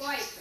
Coica.